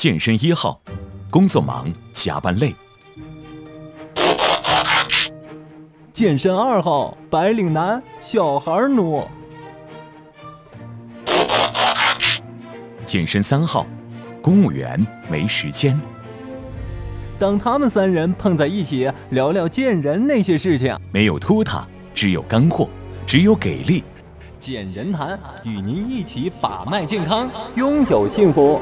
健身一号，工作忙，加班累。健身二号，白领男，小孩奴。健身三号，公务员，没时间。当他们三人碰在一起，聊聊见人那些事情，没有拖沓，只有干货，只有给力。健人谈，与您一起把脉健康，拥有幸福。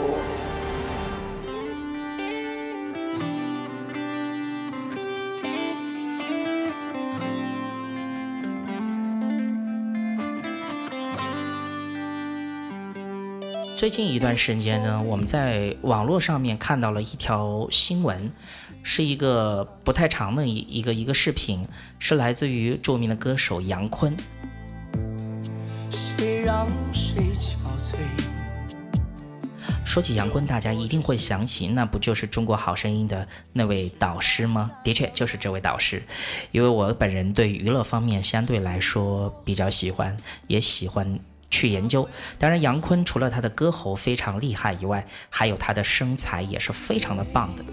最近一段时间呢，我们在网络上面看到了一条新闻，是一个不太长的一一个一个视频，是来自于著名的歌手杨坤。说起杨坤，大家一定会想起，那不就是《中国好声音》的那位导师吗？的确，就是这位导师。因为我本人对娱乐方面相对来说比较喜欢，也喜欢。去研究，当然杨坤除了他的歌喉非常厉害以外，还有他的身材也是非常的棒的。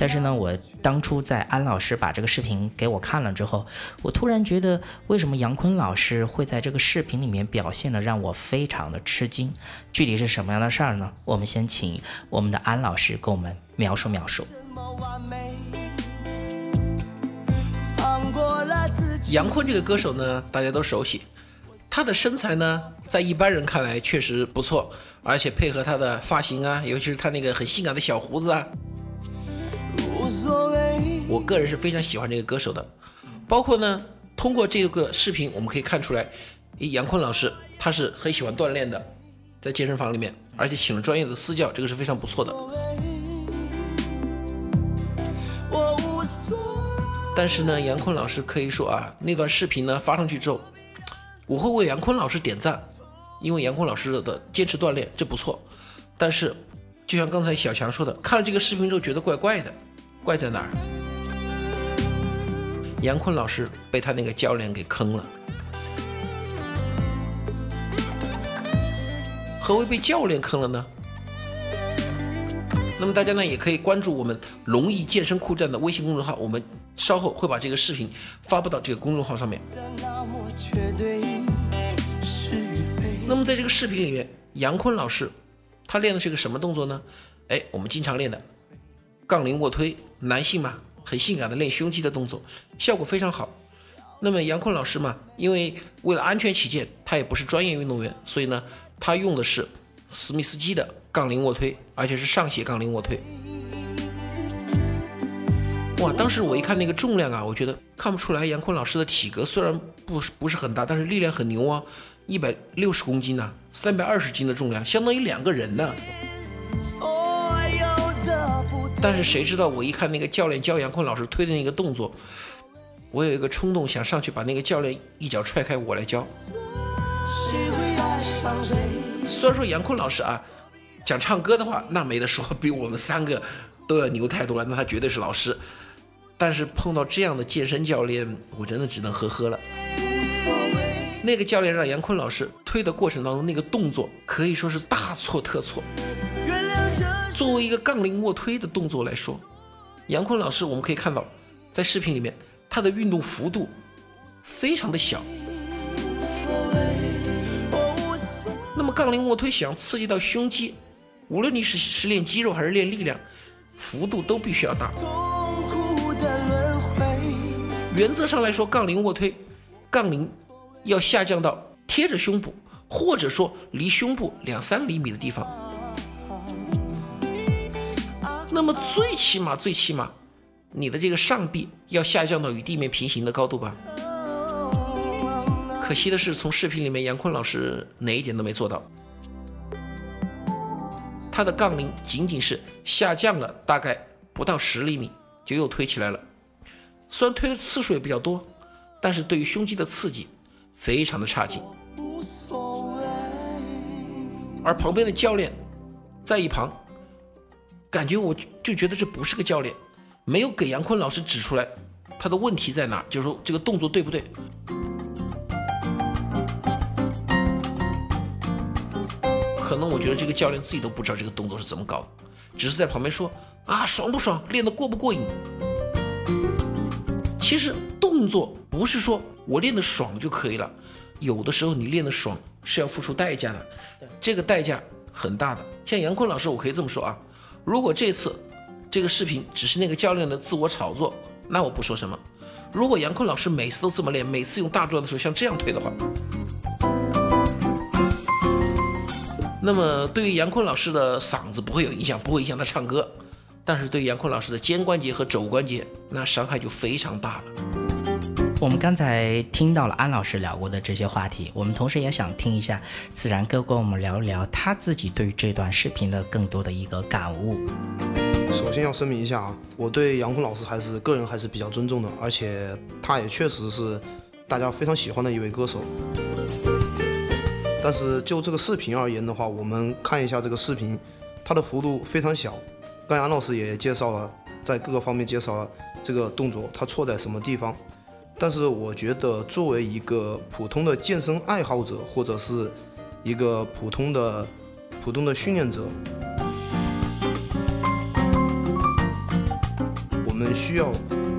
但是呢，我当初在安老师把这个视频给我看了之后，我突然觉得，为什么杨坤老师会在这个视频里面表现的让我非常的吃惊？具体是什么样的事儿呢？我们先请我们的安老师给我们描述描述。杨坤这个歌手呢，大家都熟悉。他的身材呢，在一般人看来确实不错，而且配合他的发型啊，尤其是他那个很性感的小胡子啊，我个人是非常喜欢这个歌手的。包括呢，通过这个视频，我们可以看出来，杨坤老师他是很喜欢锻炼的，在健身房里面，而且请了专业的私教，这个是非常不错的。但是呢，杨坤老师可以说啊，那段视频呢发上去之后，我会为杨坤老师点赞，因为杨坤老师的坚持锻炼这不错。但是，就像刚才小强说的，看了这个视频之后觉得怪怪的，怪在哪儿？杨坤老师被他那个教练给坑了。何为被教练坑了呢？那么大家呢也可以关注我们龙翼健身酷站的微信公众号，我们。稍后会把这个视频发布到这个公众号上面。那么在这个视频里面，杨坤老师他练的是个什么动作呢？哎，我们经常练的杠铃卧推，男性嘛，很性感的练胸肌的动作，效果非常好。那么杨坤老师嘛，因为为了安全起见，他也不是专业运动员，所以呢，他用的是史密斯基的杠铃卧推，而且是上斜杠铃卧推。哇！当时我一看那个重量啊，我觉得看不出来杨坤老师的体格虽然不不是很大，但是力量很牛啊，一百六十公斤呢，三百二十斤的重量，相当于两个人呢。但是谁知道我一看那个教练教杨坤老师推的那个动作，我有一个冲动想上去把那个教练一脚踹开，我来教。虽然说杨坤老师啊，讲唱歌的话那没得说，比我们三个都要牛太多了，那他绝对是老师。但是碰到这样的健身教练，我真的只能呵呵了。那个教练让杨坤老师推的过程当中，那个动作可以说是大错特错。作为一个杠铃卧推的动作来说，杨坤老师我们可以看到，在视频里面他的运动幅度非常的小。那么杠铃卧推想要刺激到胸肌，无论你是是练肌肉还是练力量，幅度都必须要大。原则上来说，杠铃卧推，杠铃要下降到贴着胸部，或者说离胸部两三厘米的地方。那么最起码最起码，你的这个上臂要下降到与地面平行的高度吧。可惜的是，从视频里面杨坤老师哪一点都没做到，他的杠铃仅仅是下降了大概不到十厘米，就又推起来了。虽然推的次数也比较多，但是对于胸肌的刺激非常的差劲。而旁边的教练在一旁，感觉我就觉得这不是个教练，没有给杨坤老师指出来他的问题在哪，就是说这个动作对不对。可能我觉得这个教练自己都不知道这个动作是怎么搞的，只是在旁边说啊爽不爽，练得过不过瘾。其实动作不是说我练得爽就可以了，有的时候你练得爽是要付出代价的，这个代价很大的。像杨坤老师，我可以这么说啊，如果这次这个视频只是那个教练的自我炒作，那我不说什么。如果杨坤老师每次都这么练，每次用大重量的时候像这样推的话，那么对于杨坤老师的嗓子不会有影响，不会影响他唱歌。但是对杨坤老师的肩关节和肘关节，那伤害就非常大了。我们刚才听到了安老师聊过的这些话题，我们同时也想听一下自然哥跟我们聊一聊他自己对于这段视频的更多的一个感悟。首先要声明一下啊，我对杨坤老师还是个人还是比较尊重的，而且他也确实是大家非常喜欢的一位歌手。但是就这个视频而言的话，我们看一下这个视频，它的幅度非常小。刚才安老师也介绍了，在各个方面介绍了这个动作它错在什么地方。但是我觉得，作为一个普通的健身爱好者，或者是一个普通的普通的训练者，我们需要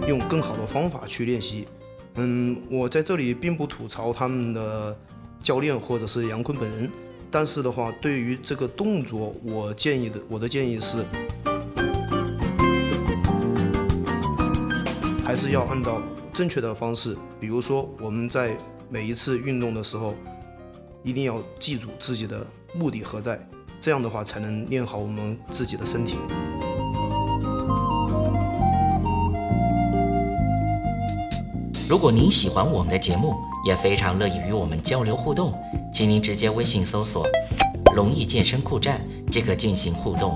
用更好的方法去练习。嗯，我在这里并不吐槽他们的教练或者是杨坤本人，但是的话，对于这个动作，我建议的我的建议是。还是要按照正确的方式，比如说我们在每一次运动的时候，一定要记住自己的目的何在，这样的话才能练好我们自己的身体。如果您喜欢我们的节目，也非常乐意与我们交流互动，请您直接微信搜索“龙易健身酷站”即可进行互动。